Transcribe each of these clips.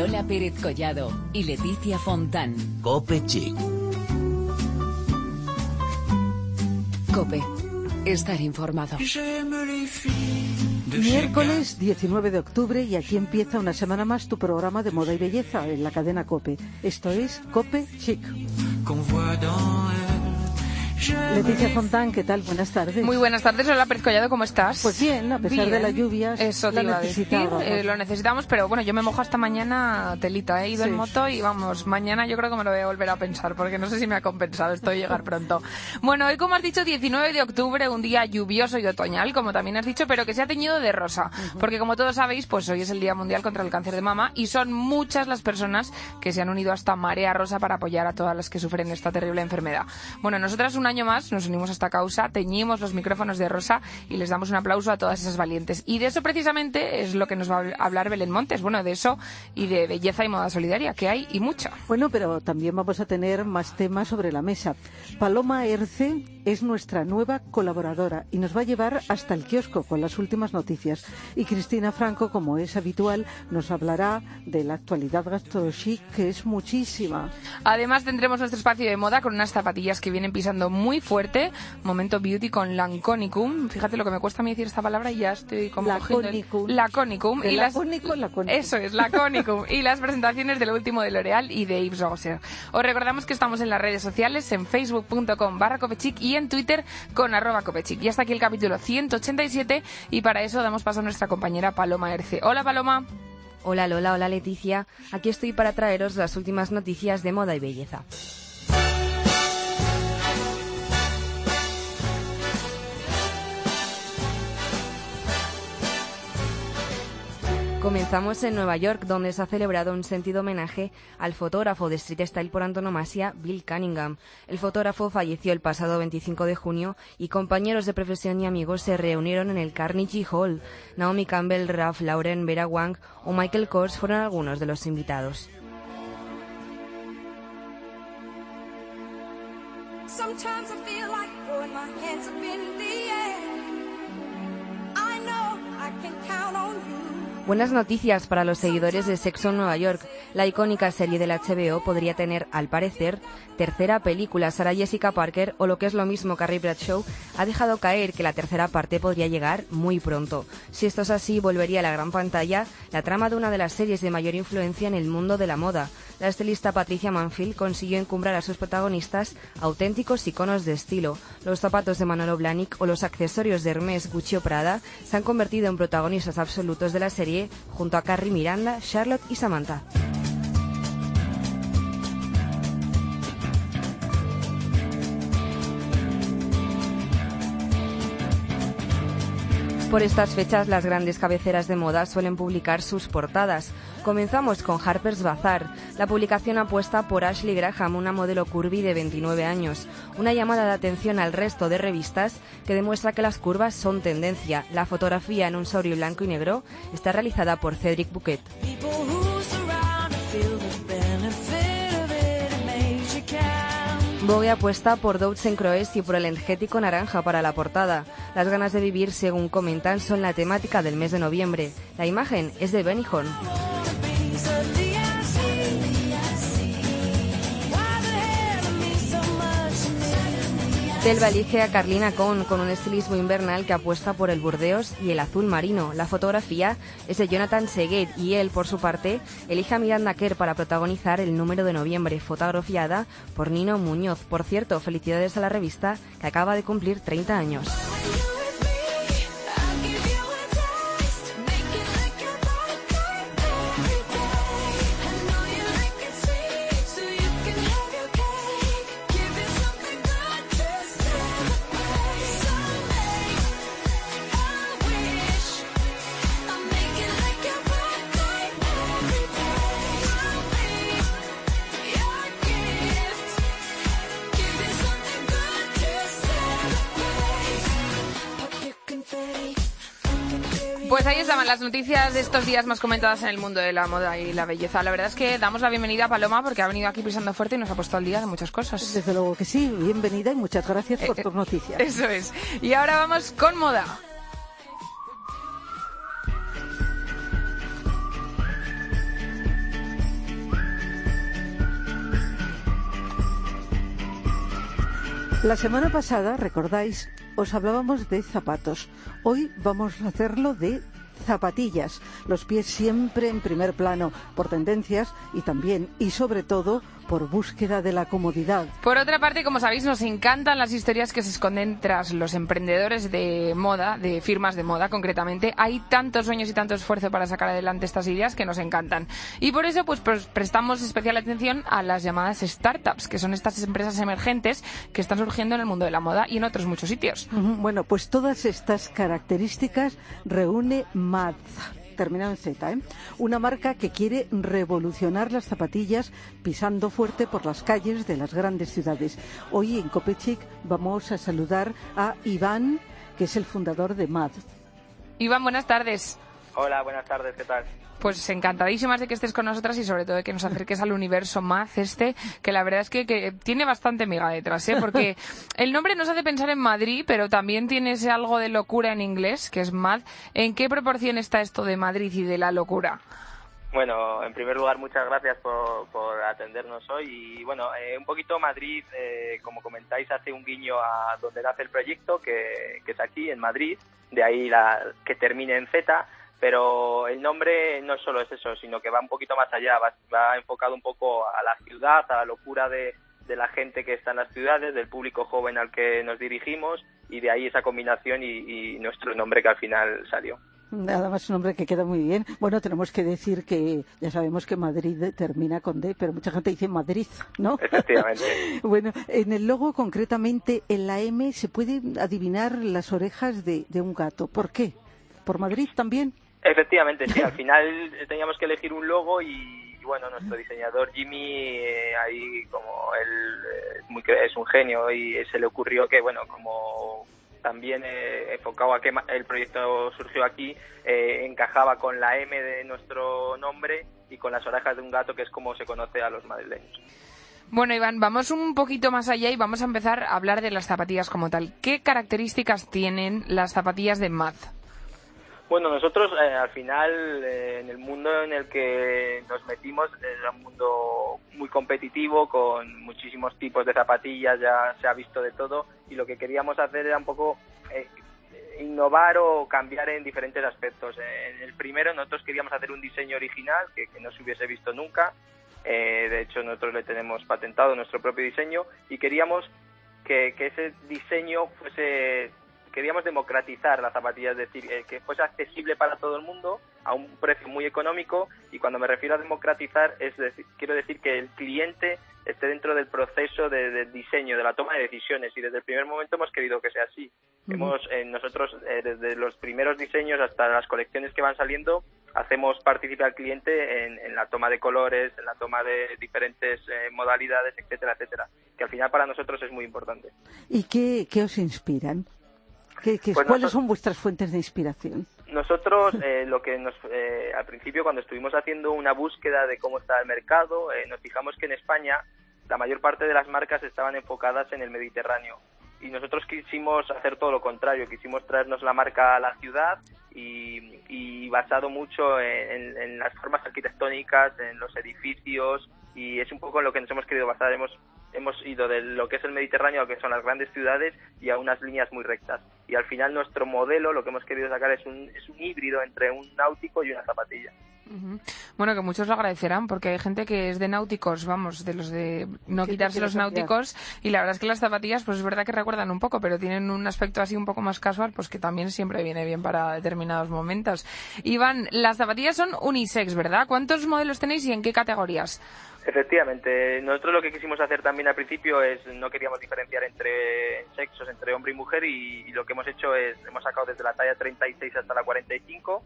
Lola Pérez Collado y Leticia Fontán. Cope Chic. Cope. Estar informado. Miércoles 19 de octubre y aquí empieza una semana más tu programa de moda y belleza en la cadena Cope. Esto es Cope Chic. Leticia Fontán, ¿qué tal? Buenas tardes. Muy buenas tardes, Lola Pérez Collado, ¿cómo estás? Pues bien, a pesar de las lluvias, Eso te iba a decir, necesitamos. eh, lo necesitamos, pero bueno, yo me mojo hasta mañana telita, he ido Sí. en moto y vamos, mañana yo creo que me lo voy a volver a pensar, porque no sé si me ha compensado esto de llegar pronto. Bueno, hoy como has dicho, 19 de octubre, un día lluvioso y otoñal, como también has dicho, pero que se ha teñido de rosa, porque como todos sabéis, pues hoy es el Día Mundial contra el Cáncer de Mama y son muchas las personas que se han unido a esta marea rosa para apoyar a todas las que sufren esta terrible enfermedad. Bueno, nosotras un año más nos unimos a esta causa, teñimos los micrófonos de rosa y les damos un aplauso a todas esas valientes. Y de eso precisamente es lo que nos va a hablar Belén Montes. Bueno, de eso y de belleza y moda solidaria, que hay y mucha. Bueno, pero también vamos a tener más temas sobre la mesa. Paloma Erce es nuestra nueva colaboradora y nos va a llevar hasta el kiosco con las últimas noticias. Y Cristina Franco, como es habitual, nos hablará de la actualidad gastrochic, que es muchísima. Además tendremos nuestro espacio de moda con unas zapatillas que vienen pisando muy fuerte. Momento beauty con Laconicum. Fíjate lo que me cuesta a mí decir esta palabra y ya estoy como cogiendo el- Laconicum. Laconicum. Y las... lacónico, lacónico. Eso es, Laconicum. y las presentaciones de lo último de L'Oreal y de Yves Rocher. Os recordamos que estamos en las redes sociales, en facebook.com barra copechic y en Twitter con arroba copechic. Y hasta aquí el capítulo 187 y para eso damos paso a nuestra compañera Paloma Erce. Hola Paloma. Hola Lola, hola Leticia. Aquí estoy para traeros las últimas noticias de moda y belleza. Comenzamos en Nueva York, donde se ha celebrado un sentido homenaje al fotógrafo de street style por antonomasia, Bill Cunningham. El fotógrafo falleció el pasado 25 de junio y compañeros de profesión y amigos se reunieron en el Carnegie Hall. Naomi Campbell, Ralph Lauren, Vera Wang o Michael Kors fueron algunos de los invitados. Buenas noticias para los seguidores de Sexo en Nueva York. La icónica serie del HBO podría tener, al parecer, tercera película. Sarah Jessica Parker, o lo que es lo mismo Carrie Bradshaw, ha dejado caer que la tercera parte podría llegar muy pronto. Si esto es así, volvería a la gran pantalla la trama de una de las series de mayor influencia en el mundo de la moda. La estilista Patricia Manfield consiguió encumbrar a sus protagonistas auténticos iconos de estilo. Los zapatos de Manolo Blahnik o los accesorios de Hermès, Gucci o Prada se han convertido en protagonistas absolutos de la serie junto a Carrie Miranda, Charlotte y Samantha. Por estas fechas, las grandes cabeceras de moda suelen publicar sus portadas. Comenzamos con Harper's Bazaar. La publicación apuesta por Ashley Graham, una modelo curvy de 29 años. Una llamada de atención al resto de revistas que demuestra que las curvas son tendencia. La fotografía en un sobre blanco y negro está realizada por Cedric Bouquet. Vogue apuesta por Douds en Croes y por el energético naranja para la portada. Las ganas de vivir, según comentan, son la temática del mes de noviembre. La imagen es de Benny. Telva elige a Carlina Con con un estilismo invernal que apuesta por el burdeos y el azul marino. La fotografía es de Jonathan Seguet y él, por su parte, elige a Miranda Kerr para protagonizar el número de noviembre, fotografiada por Nino Muñoz. Por cierto, felicidades a la revista que acaba de cumplir 30 años. las noticias de estos días más comentadas en el mundo de la moda y la belleza. La verdad es que damos la bienvenida a Paloma porque ha venido aquí pisando fuerte y nos ha puesto al día de muchas cosas. Desde luego que sí, bienvenida y muchas gracias por eh, tus noticias. Eso es. Y ahora vamos con moda. La semana pasada, recordáis, os hablábamos de zapatos. Hoy vamos a hacerlo de zapatillas, los pies siempre en primer plano, por tendencias y también y sobre todo por búsqueda de la comodidad. Por otra parte, como sabéis, nos encantan las historias que se esconden tras los emprendedores de moda, de firmas de moda concretamente. Hay tantos sueños y tanto esfuerzo para sacar adelante estas ideas que nos encantan. Y por eso, pues, prestamos especial atención a las llamadas startups, que son estas empresas emergentes que están surgiendo en el mundo de la moda y en otros muchos sitios. Bueno, pues todas estas características reúne Mad terminado en Z, ¿eh? una marca que quiere revolucionar las zapatillas pisando fuerte por las calles de las grandes ciudades. Hoy en Copechic vamos a saludar a Iván, que es el fundador de MAD. Iván, buenas tardes. Hola, buenas tardes, ¿qué tal? Pues encantadísimas de que estés con nosotras y sobre todo de que nos acerques al universo Maz este, que la verdad es que, que tiene bastante miga detrás, ¿eh? porque el nombre nos hace pensar en Madrid, pero también tiene ese algo de locura en inglés, que es Mad. ¿En qué proporción está esto de Madrid y de la locura? Bueno, en primer lugar, muchas gracias por, por atendernos hoy. Y bueno, eh, un poquito Madrid, eh, como comentáis, hace un guiño a donde nace el proyecto, que, que es aquí, en Madrid, de ahí la, que termine en Z. Pero el nombre no solo es eso, sino que va un poquito más allá, va, va enfocado un poco a la ciudad, a la locura de, de la gente que está en las ciudades, del público joven al que nos dirigimos, y de ahí esa combinación y, y nuestro nombre que al final salió. Nada más un nombre que queda muy bien. Bueno, tenemos que decir que ya sabemos que Madrid termina con D, pero mucha gente dice Madrid, ¿no? Efectivamente. bueno, en el logo concretamente, en la M, se puede adivinar las orejas de, de un gato. ¿Por qué? ¿Por Madrid también? Efectivamente, sí. Al final teníamos que elegir un logo y, bueno, nuestro diseñador Jimmy, eh, ahí como él eh, es, muy, es un genio y se le ocurrió que, bueno, como también eh, enfocado a que el proyecto surgió aquí, eh, encajaba con la M de nuestro nombre y con las orejas de un gato, que es como se conoce a los madrileños. Bueno, Iván, vamos un poquito más allá y vamos a empezar a hablar de las zapatillas como tal. ¿Qué características tienen las zapatillas de Mad? Bueno, nosotros eh, al final, eh, en el mundo en el que nos metimos, era un mundo muy competitivo, con muchísimos tipos de zapatillas, ya se ha visto de todo, y lo que queríamos hacer era un poco eh, innovar o cambiar en diferentes aspectos. En el primero, nosotros queríamos hacer un diseño original que, no se hubiese visto nunca. Eh, de hecho, nosotros le tenemos patentado nuestro propio diseño y queríamos que, que ese diseño fuese queríamos democratizar la zapatilla, es decir, eh, que fuese accesible para todo el mundo a un precio muy económico y cuando me refiero a democratizar es decir, quiero decir que el cliente esté dentro del proceso de, de diseño, de la toma de decisiones y desde el primer momento hemos querido que sea así. Hemos eh, nosotros eh, desde los primeros diseños hasta las colecciones que van saliendo hacemos participar al cliente en, en la toma de colores, en la toma de diferentes eh, modalidades, etcétera, etcétera, que al final para nosotros es muy importante. ¿Y qué, qué os inspiran? ¿Qué- qué- Pues ¿Cuáles nosotros- son vuestras fuentes de inspiración? Nosotros, eh, lo que nos, eh, al principio, cuando estuvimos haciendo una búsqueda de cómo está el mercado, eh, nos fijamos que en España la mayor parte de las marcas estaban enfocadas en el Mediterráneo. Y nosotros quisimos hacer todo lo contrario, quisimos traernos la marca a la ciudad y, y basado mucho en, en- en las formas arquitectónicas, en los edificios, y es un poco en lo que nos hemos querido basar. Hemos, hemos ido de lo que es el Mediterráneo a lo que son las grandes ciudades y a unas líneas muy rectas. Y al final nuestro modelo, lo que hemos querido sacar es un, es un híbrido entre un náutico y una zapatilla. Bueno, que muchos lo agradecerán porque hay gente que es de náuticos, vamos, de los de no Sí, quitarse los náuticos y la verdad es que las zapatillas pues es verdad que recuerdan un poco, pero tienen un aspecto así un poco más casual, pues que también siempre viene bien para determinados momentos. Iván, las zapatillas son unisex, ¿verdad? ¿Cuántos modelos tenéis y en qué categorías? Efectivamente, nosotros lo que quisimos hacer también al principio es no queríamos diferenciar entre sexos, entre hombre y mujer y, lo que hemos hecho es hemos sacado desde la talla 36 hasta la 45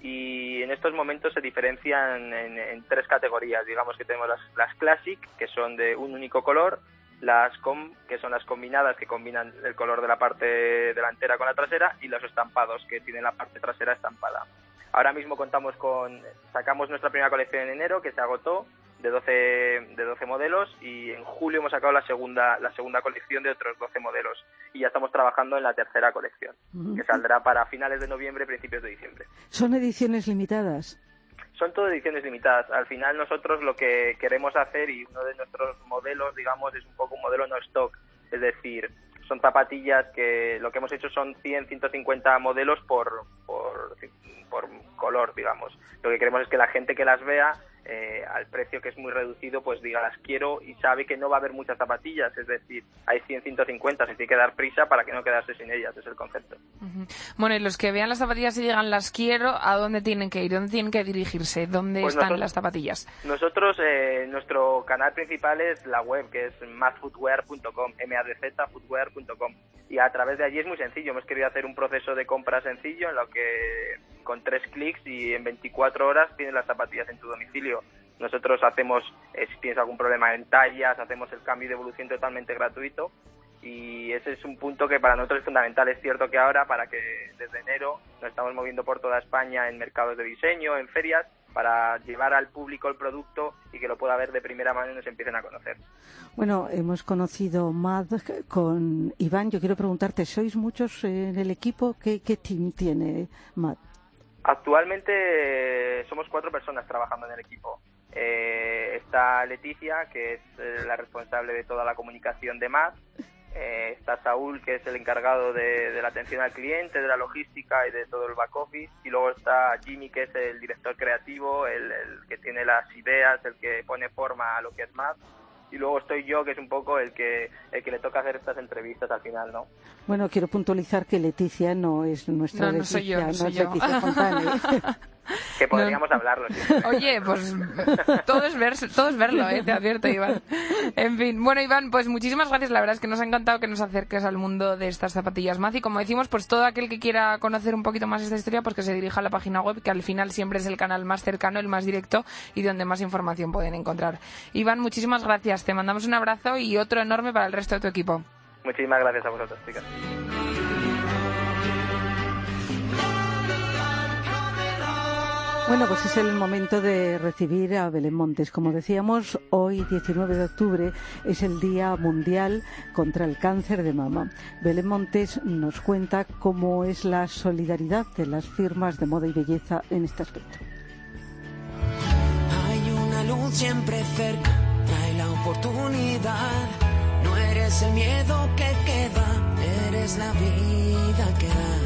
y en estos momentos se diferencian en, en tres categorías, digamos que tenemos las, las classic que son de un único color, las com que son las combinadas que combinan el color de la parte delantera con la trasera y los estampados que tienen la parte trasera estampada. Ahora mismo contamos con sacamos nuestra primera colección en enero que se agotó de 12 de 12 modelos y en julio hemos sacado la segunda la segunda colección de otros 12 modelos y ya estamos trabajando en la tercera colección que saldrá para finales de noviembre principios de diciembre. ¿Son ediciones limitadas? Son todo ediciones limitadas. Al final nosotros lo que queremos hacer y uno de nuestros modelos, digamos, es un poco un modelo no stock. es decir, son zapatillas que lo que hemos hecho son 100, 150 modelos por, por, por color, digamos. Lo que queremos es que la gente que las vea eh, al precio que es muy reducido, pues diga las quiero y sabe que no va a haber muchas zapatillas, es decir, hay 100, 150, se tiene que dar prisa para que no quedarse sin ellas, es el concepto. Bueno, y los que vean las zapatillas y digan las quiero, ¿a dónde tienen que ir? ¿Dónde tienen que dirigirse? ¿Dónde Pues están nosotros- las zapatillas? Nosotros, eh, nuestro canal principal es la web, que es madfootwear.com, madfootwear.com. Y a través de allí es muy sencillo. Hemos querido hacer un proceso de compra sencillo en lo que con tres clics y en 24 horas tienes las zapatillas en tu domicilio. Nosotros hacemos, eh, si tienes algún problema en tallas, hacemos el cambio de evolución totalmente gratuito. Y ese es un punto que para nosotros es fundamental. Es cierto que ahora, para que desde enero nos estamos moviendo por toda España en mercados de diseño, en ferias, para llevar al público el producto y que lo pueda ver de primera mano y nos empiecen a conocer. Bueno, hemos conocido MAD con Iván. Yo quiero preguntarte, ¿sois muchos en el equipo? ¿Qué, qué team tiene MAD? Actualmente eh, somos cuatro personas trabajando en el equipo. Eh, está Leticia, que es eh, la responsable de toda la comunicación de MAD. Eh, está Saúl, que es el encargado de, la atención al cliente, de la logística y de todo el back office. Y luego está Jimmy, que es el director creativo, el, que tiene las ideas, el que pone forma a lo que es MAD. Y luego estoy yo, que es un poco el que, el que le toca hacer estas entrevistas al final, ¿no? Bueno, quiero puntualizar que Leticia no es nuestra No, no Leticia, soy yo, no es soy yo. Leticia Fontane. Que podríamos hablarlo. sí. Oye, pues todo es, ver, todo es verlo, ¿eh? te advierto, Iván. En fin, bueno, Iván, pues muchísimas gracias. La verdad es que nos ha encantado que nos acerques al mundo de estas zapatillas más. Y como decimos, pues todo aquel que quiera conocer un poquito más esta historia, pues que se dirija a la página web, que al final siempre es el canal más cercano, el más directo y donde más información pueden encontrar. Iván, muchísimas gracias. Te mandamos un abrazo y otro enorme para el resto de tu equipo. Muchísimas gracias a vosotros, chicas. Bueno, pues es el momento de recibir a Belén Montes. Como decíamos, hoy, 19 de octubre, es el Día Mundial contra el Cáncer de Mama. Belén Montes nos cuenta cómo es la solidaridad de las firmas de moda y belleza en este aspecto. Hay una luz siempre cerca, trae la oportunidad. No eres el miedo que queda, eres la vida que da.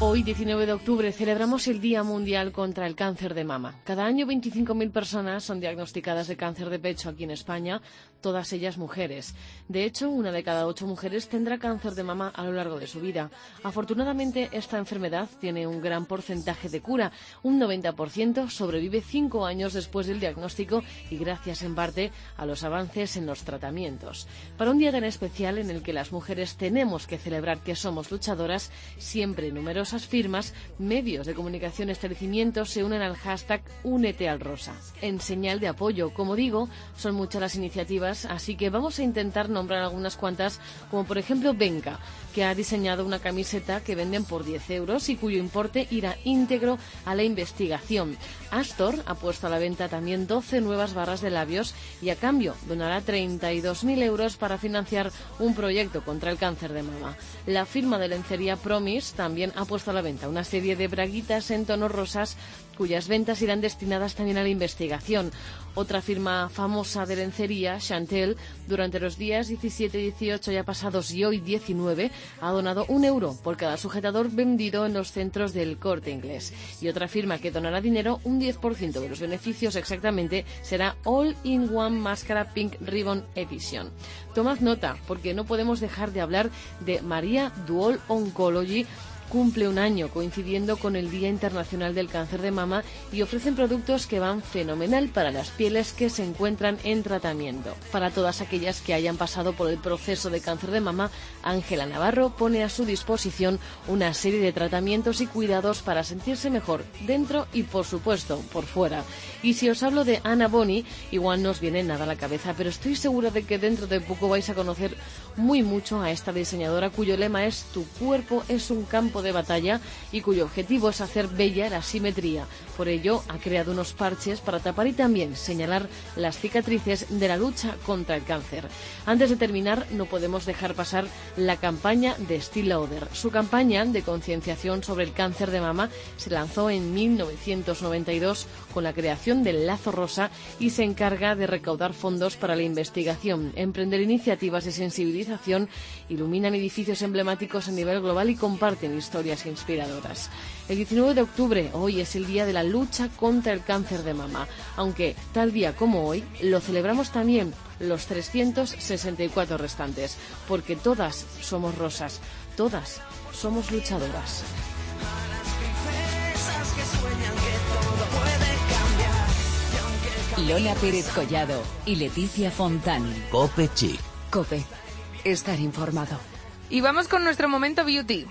Hoy, 19 de octubre, celebramos el Día Mundial contra el Cáncer de Mama. Cada año 25.000 personas son diagnosticadas de cáncer de pecho aquí en España, todas ellas mujeres. De hecho, una de cada ocho mujeres tendrá cáncer de mama a lo largo de su vida. Afortunadamente, esta enfermedad tiene un gran porcentaje de cura. Un 90% sobrevive cinco años después del diagnóstico y gracias en parte a los avances en los tratamientos. Para un día tan especial en el que las mujeres tenemos que celebrar que somos luchadoras, siempre numerosas firmas, medios de comunicación establecimientos se unen al hashtag Únete al Rosa. En señal de apoyo, como digo, son muchas las iniciativas, así que vamos a intentar nombrar algunas cuantas, como por ejemplo Benca, que ha diseñado una camiseta que venden por 10 euros y cuyo importe irá íntegro a la investigación. Astor ha puesto a la venta también 12 nuevas barras de labios y a cambio donará 32.000 euros para financiar un proyecto contra el cáncer de mama. La firma de lencería Promise también ha puesto a la venta una serie de braguitas en tonos rosas cuyas ventas irán destinadas también a la investigación. Otra firma famosa de lencería, Chantel, durante los días 17, 18 ya pasados y hoy 19, ha donado un euro por cada sujetador vendido en los centros del corte inglés. Y otra firma que donará dinero, un 10% de los beneficios exactamente, será All in One Máscara Pink Ribbon Edition. Tomad nota, porque no podemos dejar de hablar de María Duol Oncology cumple un año coincidiendo con el Día Internacional del Cáncer de Mama y ofrecen productos que van fenomenal para las pieles que se encuentran en tratamiento. Para todas aquellas que hayan pasado por el proceso de cáncer de mama, Ángela Navarro pone a su disposición una serie de tratamientos y cuidados para sentirse mejor dentro y por supuesto por fuera. Y si os hablo de Ana Boni, igual no os viene nada a la cabeza, pero estoy segura de que dentro de poco vais a conocer muy mucho a esta diseñadora cuyo lema es Tu cuerpo es un campo campo de batalla y cuyo objetivo es hacer bella la simetría. Por ello, ha creado unos parches para tapar y también señalar las cicatrices de la lucha contra el cáncer. Antes de terminar, no podemos dejar pasar la campaña de Steel Lauder. Su campaña de concienciación sobre el cáncer de mama se lanzó en 1992 con la creación del Lazo Rosa y se encarga de recaudar fondos para la investigación, emprender iniciativas de sensibilización, iluminan edificios emblemáticos a nivel global y comparten historias inspiradoras. El 19 de octubre, hoy es el día de la lucha contra el cáncer de mama, aunque tal día como hoy lo celebramos también los 364 restantes, porque todas somos rosas, todas somos luchadoras. Lola Pérez Collado y Leticia Fontán. Cope Chic. Cope. Estar informado. Y vamos con nuestro momento beauty.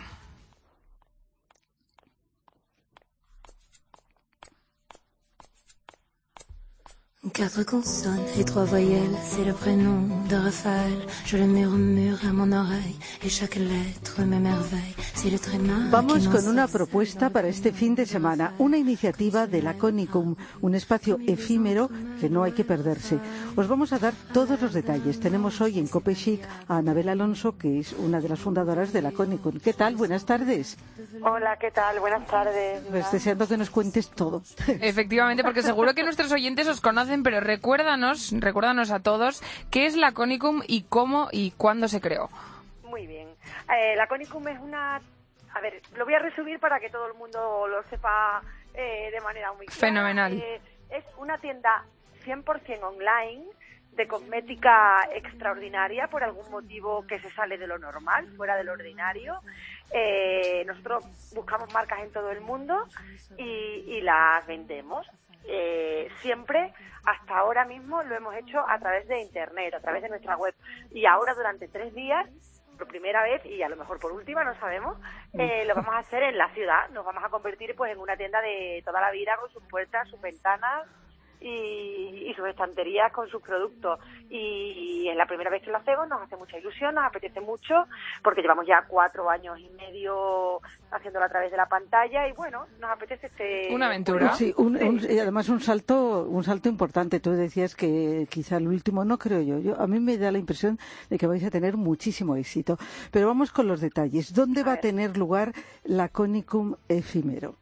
Quatre consonnes et trois voyelles, c'est le prénom de Raphaël. Je le murmure à mon oreille et chaque lettre m'émerveille. C'est le tréma Vamos con una propuesta para este fin de semana, una iniciativa de la Conicum, un espacio efímero que no hay que perderse. Os vamos a dar todos los detalles. Tenemos hoy en Cope Chic a Anabel Alonso, que es una de las fundadoras de la Conicum. ¿Qué tal? Buenas tardes. Hola, ¿qué tal? Buenas tardes. Pues deseando que nos cuentes todo. Efectivamente, porque seguro que nuestros oyentes os conocen, pero recuérdanos, recuérdanos a todos qué es la Conicum y cómo y cuándo se creó. Muy bien. Eh, la Conicum es una... A ver, lo voy a resumir para que todo el mundo lo sepa eh, de manera muy clara. Fenomenal. Eh, es una tienda 100% online de cosmética extraordinaria por algún motivo que se sale de lo normal, fuera de lo ordinario. Eh, nosotros buscamos marcas en todo el mundo y, y las vendemos. Eh, siempre, hasta ahora mismo, lo hemos hecho a través de Internet, a través de nuestra web. Y ahora, durante tres días, por primera vez y a lo mejor por última, no sabemos, eh, lo vamos a hacer en la ciudad. Nos vamos a convertir pues en una tienda de toda la vida con sus puertas, sus ventanas y, y sus estanterías con sus productos. Y es la primera vez que lo hacemos, nos hace mucha ilusión, nos apetece mucho, porque llevamos ya cuatro años y medio haciéndolo a través de la pantalla y bueno, nos apetece este... Una aventura. Sí, un- un- y además un salto, un salto importante. Tú decías que quizá el último, no creo yo. yo. A mí me da la impresión de que vais a tener muchísimo éxito. Pero vamos con los detalles. ¿Dónde va a tener lugar la Conicum efímero?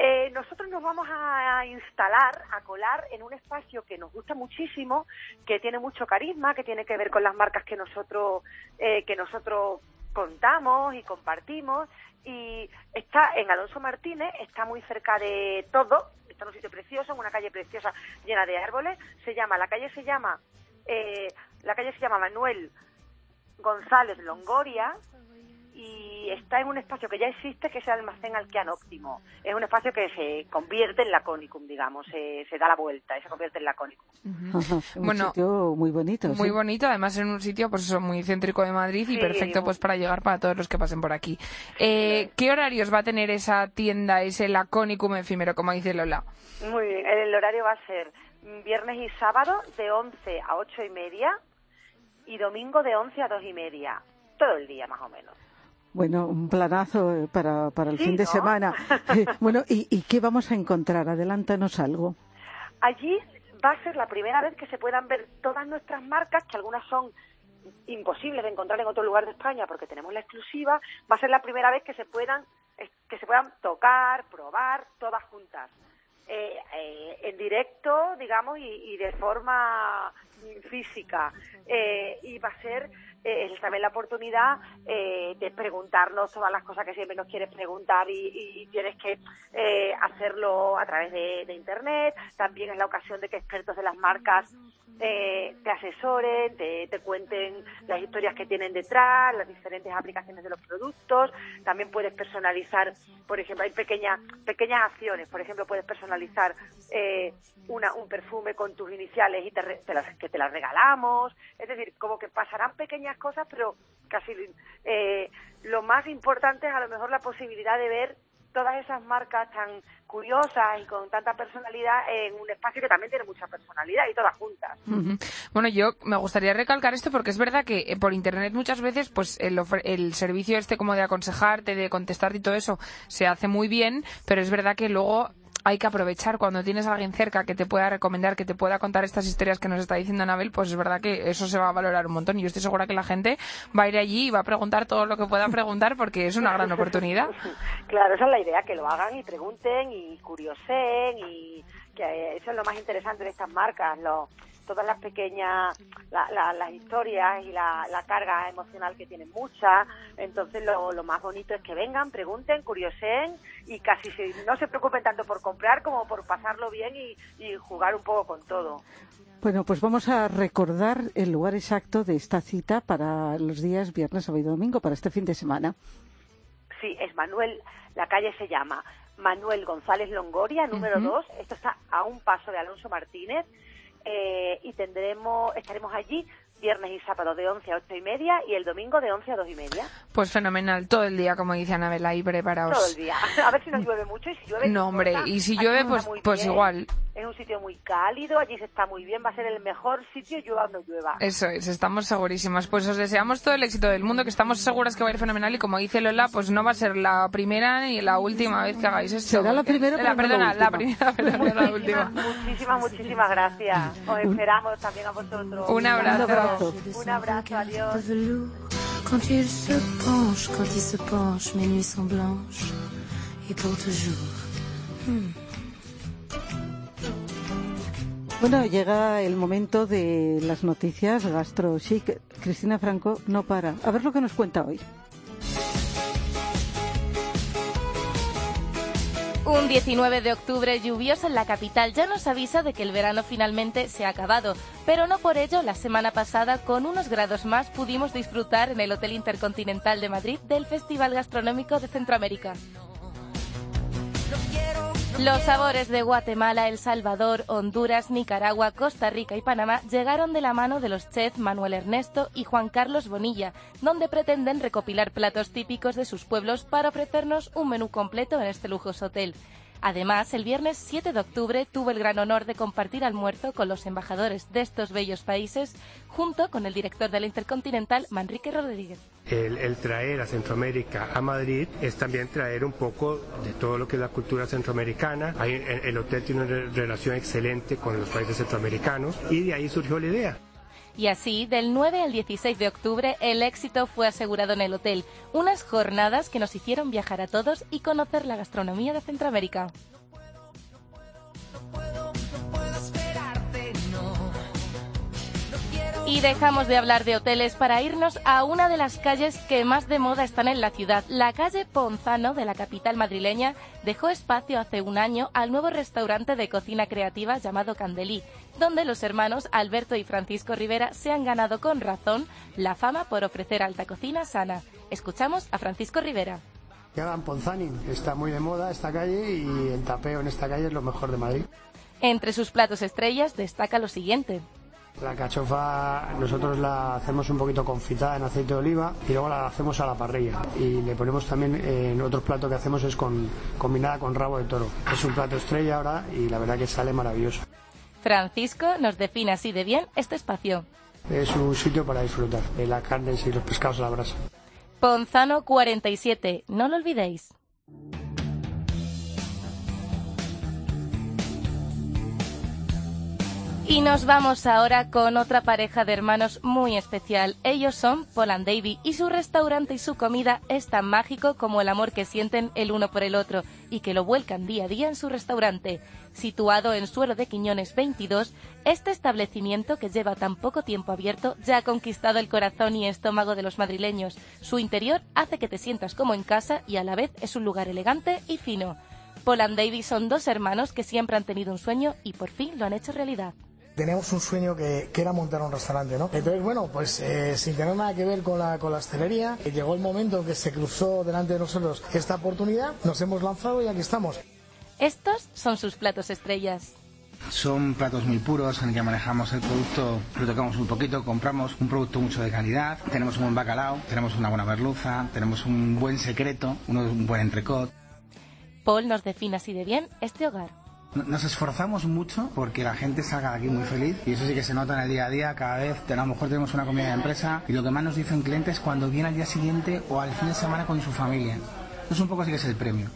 Eh, nosotros nos vamos a instalar, a colar en un espacio que nos gusta muchísimo, que tiene mucho carisma, que tiene que ver con las marcas que nosotros eh, que nosotros contamos y compartimos. Y está en Alonso Martínez, está muy cerca de todo, está en un sitio precioso, en una calle preciosa llena de árboles, se llama la calle se llama eh, la calle se llama Manuel González Longoria. Y está en un espacio que ya existe, que es el almacén Alquean Óptimo. Es un espacio que se convierte en la Conicum, digamos, se, se da la vuelta y se convierte en la Conicum. Un Bueno, sitio muy bonito. Muy sí. bonito, además en un sitio pues eso, muy céntrico de Madrid y Sí, perfecto muy- pues para llegar para todos los que pasen por aquí. Eh, ¿Qué horarios va a tener esa tienda, ese Laconicum efímero, como dice Lola? Muy bien, el horario va a ser viernes y sábado de 11 a 8 y media y domingo de 11 a 2 y media. Todo el día, más o menos. Bueno, un planazo eh, para, para el Sí, fin de ¿no? semana. Eh, bueno, ¿y, ¿y qué vamos a encontrar? Adelántanos algo. Allí va a ser la primera vez que se puedan ver todas nuestras marcas, que algunas son imposibles de encontrar en otro lugar de España porque tenemos la exclusiva. Va a ser la primera vez que se puedan que se puedan tocar, probar todas juntas. Eh, eh, en directo, digamos, y, y de forma física. Eh, y va a ser eh, también la oportunidad eh, de preguntarnos todas las cosas que siempre nos quieres preguntar y, y tienes que eh, hacerlo a través de, Internet. También es la ocasión de que expertos de las marcas eh, te asesoren, te, te cuenten las historias que tienen detrás, las diferentes aplicaciones de los productos. También puedes personalizar, por ejemplo, hay pequeñas pequeñas acciones. Por ejemplo, puedes personalizar una, un perfume con tus iniciales y te, te las, que te las regalamos. Es decir, como que pasarán pequeñas cosas, pero casi eh, lo más importante es a lo mejor la posibilidad de ver todas esas marcas tan curiosas y con tanta personalidad en un espacio que también tiene mucha personalidad y todas juntas. Bueno, yo me gustaría recalcar esto porque es verdad que eh, por internet muchas veces pues el, el servicio este como de aconsejarte, de contestarte y todo eso se hace muy bien, pero es verdad que luego hay que aprovechar cuando tienes a alguien cerca que te pueda recomendar, que te pueda contar estas historias que nos está diciendo Anabel, pues es verdad que eso se va a valorar un montón y yo estoy segura que la gente va a ir allí y va a preguntar todo lo que pueda preguntar porque es una gran oportunidad. Claro, esa es la idea, que lo hagan y pregunten y curiosen y que eso es lo más interesante de estas marcas, lo- todas las pequeñas, la- la- las historias y la, la carga emocional que tienen muchas. Entonces lo, lo más bonito es que vengan, pregunten, curiosen y casi se- no se preocupen tanto por comprar como por pasarlo bien y, y jugar un poco con todo. Bueno, pues vamos a recordar el lugar exacto de esta cita para los días viernes, sábado y domingo, para este fin de semana. Sí, es Manuel, la calle se llama Manuel González Longoria, número Ujú. 2. Esto está a un paso de Alonso Martínez. Eh, y tendremos, estaremos allí viernes y sábado de 11 a 8 y media y el domingo de 11 a 2 y media. Pues fenomenal, todo el día, como dice Anabel, ahí preparaos. Todo el día. A ver si nos llueve mucho y si llueve... No, hombre, importa. y si llueve, pues- pues bien. igual. Es un sitio muy cálido, allí se está muy bien, va a ser el mejor sitio llueva o no llueva. Eso es, estamos segurísimas. Pues os deseamos todo el éxito del mundo, que estamos seguras que va a ir fenomenal y como dice Lola, pues no va a ser la primera ni la última vez que hagáis esto. Será la primera, la, no perdona, la primera, pero no la última. Muchísimas, muchísimas gracias. Os esperamos también a vosotros. Un abrazo. Un abrazo. Un abrazo, adiós. de velours. Quand il se penche, quand il se penche, mes nuits sont blanches. Et pour toujours. Bueno, llega el momento de las noticias gastro chic. Cristina Franco no para. A ver lo que nos cuenta hoy. Un 19 de octubre lluvioso en la capital ya nos avisa de que el verano finalmente se ha acabado, pero no por ello la semana pasada con unos grados más pudimos disfrutar en el Hotel Intercontinental de Madrid del Festival Gastronómico de Centroamérica. Los sabores de Guatemala, El Salvador, Honduras, Nicaragua, Costa Rica y Panamá llegaron de la mano de los chefs Manuel Ernesto y Juan Carlos Bonilla, donde pretenden recopilar platos típicos de sus pueblos para ofrecernos un menú completo en este lujoso hotel. Además, el viernes 7 de octubre tuve el gran honor de compartir almuerzo con los embajadores de estos bellos países, junto con el director de la Intercontinental, Manrique Rodríguez. El, el traer a Centroamérica a Madrid es también traer un poco de todo lo que es la cultura centroamericana. Hay- el, el hotel tiene una re- relación excelente con los países centroamericanos y de ahí surgió la idea. Y así, del 9 al 16 de octubre, el éxito fue asegurado en el hotel. Unas jornadas que nos hicieron viajar a todos y conocer la gastronomía de Centroamérica. Y dejamos de hablar de hoteles para irnos a una de las calles que más de moda están en la ciudad. La calle Ponzano de la capital madrileña dejó espacio hace un año al nuevo restaurante de cocina creativa llamado Candelí, donde los hermanos Alberto y Francisco Rivera se han ganado con razón la fama por ofrecer alta cocina sana. Escuchamos a Francisco Rivera. Llaman Ponzani, está muy de moda esta calle y el tapeo en esta calle es lo mejor de Madrid. Entre sus platos estrellas destaca lo siguiente. La cachofa nosotros la hacemos un poquito confitada en aceite de oliva y luego la hacemos a la parrilla. Y le ponemos también, eh, en otro plato que hacemos es con, combinada con rabo de toro. Es un plato estrella ahora y la verdad que sale maravilloso. Francisco nos define así de bien este espacio. Es un sitio para disfrutar de las carnes y los pescados a la brasa. Ponzano 47, no lo olvidéis. Y nos vamos ahora con otra pareja de hermanos muy especial. Ellos son Paul and Davy y su restaurante y su comida es tan mágico como el amor que sienten el uno por el otro y que lo vuelcan día a día en su restaurante. Situado en Suelo de Quiñones 22, este establecimiento que lleva tan poco tiempo abierto ya ha conquistado el corazón y estómago de los madrileños. Su interior hace que te sientas como en casa y a la vez es un lugar elegante y fino. Paul and Davy son dos hermanos que siempre han tenido un sueño y por fin lo han hecho realidad. Teníamos un sueño que, que era montar un restaurante, ¿no? Entonces, bueno, pues eh, sin tener nada que ver con la, con la hostelería, eh, llegó el momento que se cruzó delante de nosotros esta oportunidad, nos hemos lanzado y aquí estamos. Estos son sus platos estrellas. Son platos muy puros en el que manejamos el producto, lo tocamos un poquito, compramos un producto mucho de calidad, tenemos un buen bacalao, tenemos una buena merluza, tenemos un buen secreto, uno- un buen entrecot. Paul nos define así de bien este hogar. Nos esforzamos mucho porque la gente salga de aquí muy feliz y eso sí que se nota en el día a día. Cada vez a lo mejor tenemos una comida de empresa y lo que más nos dicen clientes cuando viene al día siguiente o al fin de semana con su familia. Eso es un poco así que es el premio.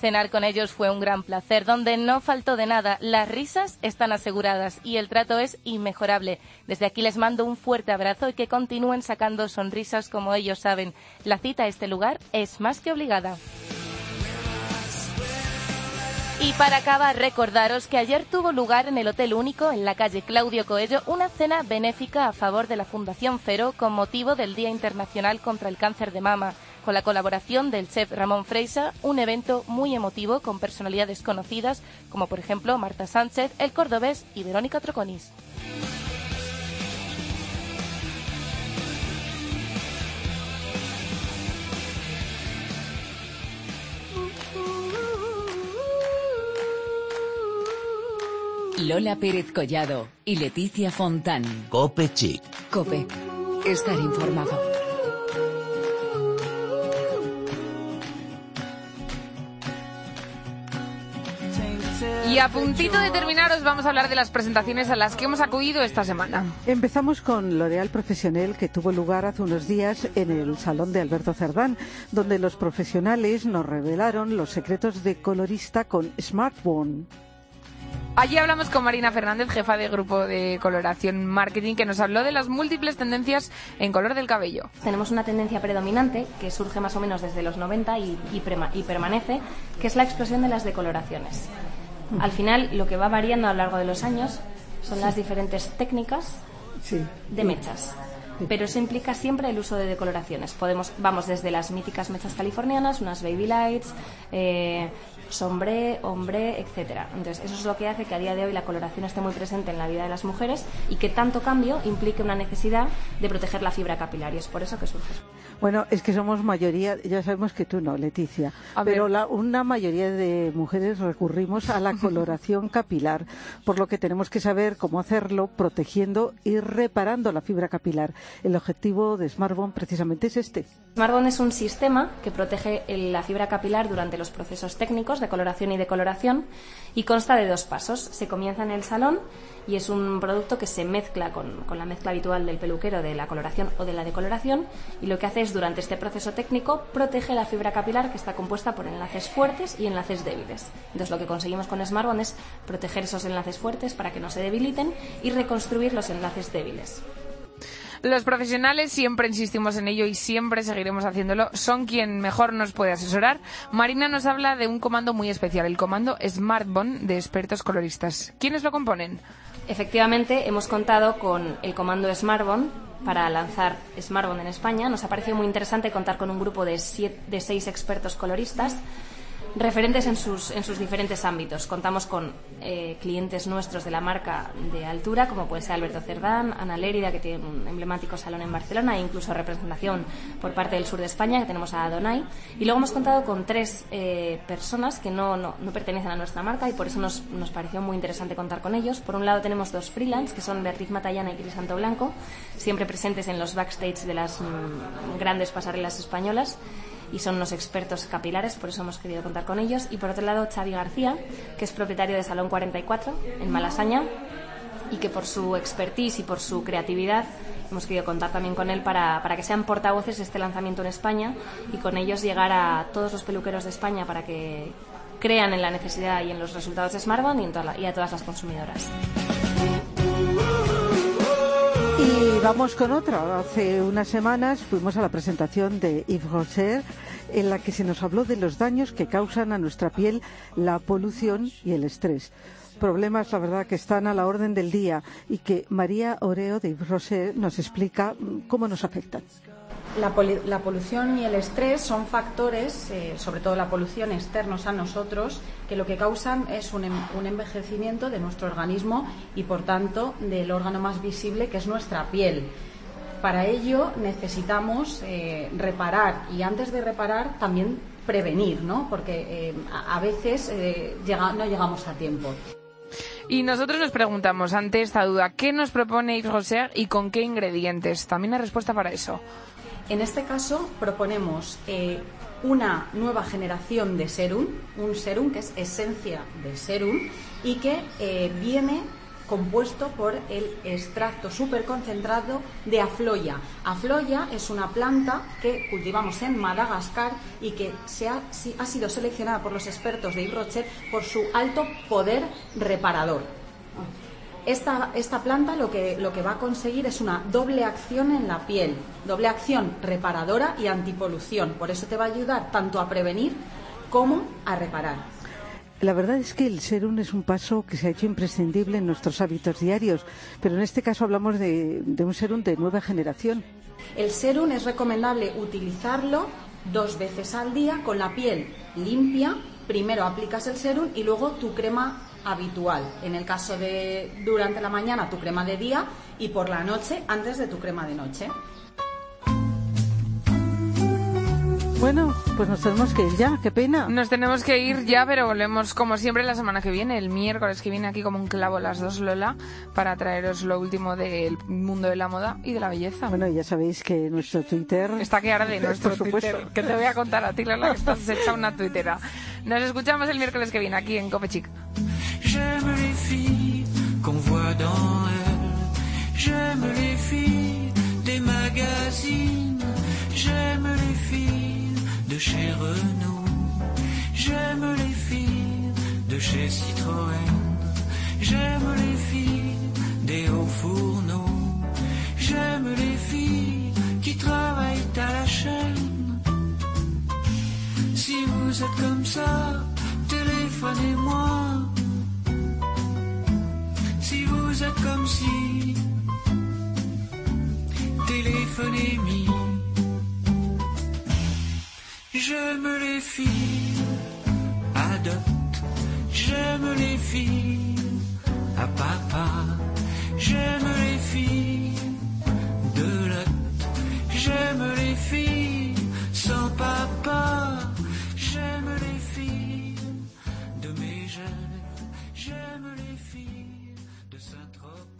Cenar con ellos fue un gran placer, donde no faltó de nada. Las risas están aseguradas y el trato es inmejorable. Desde aquí les mando un fuerte abrazo y que continúen sacando sonrisas como ellos saben. La cita a este lugar es más que obligada. Y para acabar, recordaros que ayer tuvo lugar en el Hotel Único, en la calle Claudio Coello, una cena benéfica a favor de la Fundación Fero con motivo del Día Internacional contra el Cáncer de Mama, con la colaboración del chef Ramón Freisa, un evento muy emotivo con personalidades conocidas como por ejemplo Marta Sánchez, El Cordobés y Verónica Troconis. Lola Pérez Collado y Leticia Fontán. Cope Chic. Cope. Estar informado. Y a puntito de terminar os vamos a hablar de las presentaciones a las que hemos acudido esta semana. Empezamos con L'Oréal Profesional que tuvo lugar hace unos días en el Salón de Alberto Cerdán, donde los profesionales nos revelaron los secretos de colorista con Smartphone. Allí hablamos con Marina Fernández, jefa de grupo de coloración marketing, que nos habló de las múltiples tendencias en color del cabello. Tenemos una tendencia predominante que surge más o menos desde los 90 y, y prema- y permanece, que es la explosión de las decoloraciones. Al final, lo que va variando a lo largo de los años son las diferentes técnicas de mechas. Pero eso implica siempre el uso de decoloraciones. Podemos, vamos desde las míticas mechas californianas, unas baby lights, eh, sombré, hombre, etcétera. Entonces, eso es lo que hace que a día de hoy la coloración esté muy presente en la vida de las mujeres y que tanto cambio implique una necesidad de proteger la fibra capilar. Y es por eso que surge. Bueno, es que somos mayoría, ya sabemos que tú no, Leticia, A pero la- una mayoría de mujeres recurrimos a la coloración capilar, por lo que tenemos que saber cómo hacerlo protegiendo y reparando la fibra capilar. El objetivo de Smartphone precisamente es este. Smartbond es un sistema que protege la fibra capilar durante los procesos técnicos de coloración y decoloración y consta de dos pasos. Se comienza en el salón y es un producto que se mezcla con, con la mezcla habitual del peluquero de la coloración o de la decoloración y lo que hace es durante este proceso técnico protege la fibra capilar que está compuesta por enlaces fuertes y enlaces débiles. Entonces lo que conseguimos con Smartbond es proteger esos enlaces fuertes para que no se debiliten y reconstruir los enlaces débiles. Los profesionales, siempre insistimos en ello y siempre seguiremos haciéndolo, son quien mejor nos puede asesorar. Marina nos habla de un comando muy especial, el comando Smartbond de expertos coloristas. ¿Quiénes lo componen? Efectivamente, hemos contado con el comando Smartbond para lanzar Smartbond en España. Nos ha parecido muy interesante contar con un grupo de, seis expertos coloristas referentes en sus, en sus diferentes ámbitos. Contamos con eh, clientes nuestros de la marca de altura, como puede ser Alberto Cerdán, Ana Lérida, que tiene un emblemático salón en Barcelona, e incluso representación por parte del sur de España, que tenemos a Adonai. Y luego hemos contado con tres eh, personas que no, no, no pertenecen a nuestra marca y por eso nos, nos pareció muy interesante contar con ellos. Por un lado tenemos dos freelance, que son Beatriz Matallana y Crisanto Blanco, siempre presentes en los backstage de las mm, grandes pasarelas españolas y son unos expertos capilares, por eso hemos querido contar con ellos. Y por otro lado, Xavi García, que es propietario de Salón 44 en Malasaña y que por su expertise y por su creatividad hemos querido contar también con él para, para que sean portavoces de este lanzamiento en España y con ellos llegar a todos los peluqueros de España para que crean en la necesidad y en los resultados de Smartband y, en toda y a todas las consumidoras. Y vamos con otra. Hace unas semanas fuimos a la presentación de Yves Rocher en la que se nos habló de los daños que causan a nuestra piel la polución y el estrés. Problemas, la verdad, que están a la orden del día y que María Oreo de Rocher nos explica mm, cómo nos afectan. La, la polución y el estrés son factores, eh, sobre todo la polución externos a nosotros, que lo que causan es un, em- un envejecimiento de nuestro organismo y, por tanto, del órgano más visible, que es nuestra piel. Para ello necesitamos eh, reparar y antes de reparar también prevenir, ¿no? Porque eh, a, veces no llegamos a tiempo. Y nosotros nos preguntamos ante esta duda, ¿qué nos propone Yves Roser y con qué ingredientes? También hay respuesta para eso. En este caso proponemos eh, una nueva generación de serum, un serum que es esencia de serum y que eh, viene compuesto por el extracto superconcentrado de afloya. Afloya es una planta que cultivamos en Madagascar y que se ha, si- ha sido seleccionada por los expertos de Yves por su alto poder reparador. Esta, esta planta lo que, lo que va a conseguir es una doble acción en la piel, doble acción reparadora y antipolución. Por eso te va a ayudar tanto a prevenir como a reparar. La verdad es que el serum es un paso que se ha hecho imprescindible en nuestros hábitos diarios, pero en este caso hablamos de, de un serum de nueva generación. El serum es recomendable utilizarlo dos veces al día con la piel limpia. Primero aplicas el serum y luego tu crema habitual. En el caso de durante la mañana tu crema de día y por la noche antes de tu crema de noche. Bueno, pues nos tenemos que ir ya, qué pena. Nos tenemos que ir ya, pero volvemos como siempre la semana que viene, el miércoles que viene aquí como un clavo las dos Lola, para traeros lo último del mundo de la moda y de la belleza. Bueno, ya sabéis que nuestro Twitter... Está que arde nuestro Por supuesto. Twitter, que te voy a contar a ti, Lola, que estás hecha una tuitera. Nos escuchamos el miércoles que viene aquí en Cope Chic. J'aime les filles qu'on voit dans elle. J'aime les filles des magazines. Chez Renault. J'aime les filles de chez Citroën. J'aime les filles des hauts fourneaux. J'aime les filles qui travaillent à la chaîne. Si vous êtes comme ça, téléphonez-moi. Si vous êtes comme si, téléphonez-moi. J'aime les filles, adopte. J'aime les filles, à ah, papa. J'aime les filles, de lot. J'aime les filles, sans papa. J'aime les filles, de mes jeunes. J'aime les filles, de Saint-Tropez.